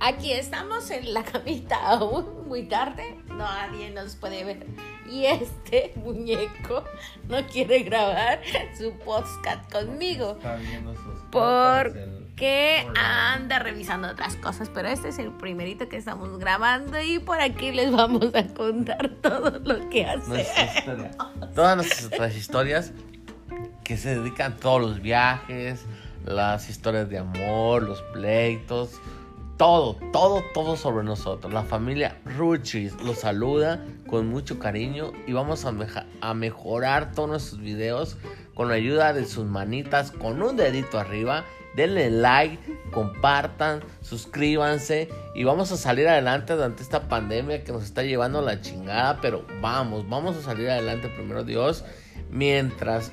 Aquí estamos en la camita aún muy tarde, nadie nos puede ver. Y este muñeco no quiere grabar su podcast conmigo. Está viendo sus Porque anda revisando otras cosas, pero este es el primerito que estamos grabando y por aquí les vamos a contar todo lo que hace. Nuestra historia. Todas nuestras historias que se dedican a todos los viajes, las historias de amor, los pleitos, todo, todo, todo sobre nosotros. La familia Ruchis los saluda con mucho cariño y vamos a, mejorar todos nuestros videos con la ayuda de sus manitas, con un dedito arriba. Denle like, compartan, suscríbanse y vamos a salir adelante durante esta pandemia que nos está llevando la chingada, pero vamos, vamos a salir adelante primero Dios, mientras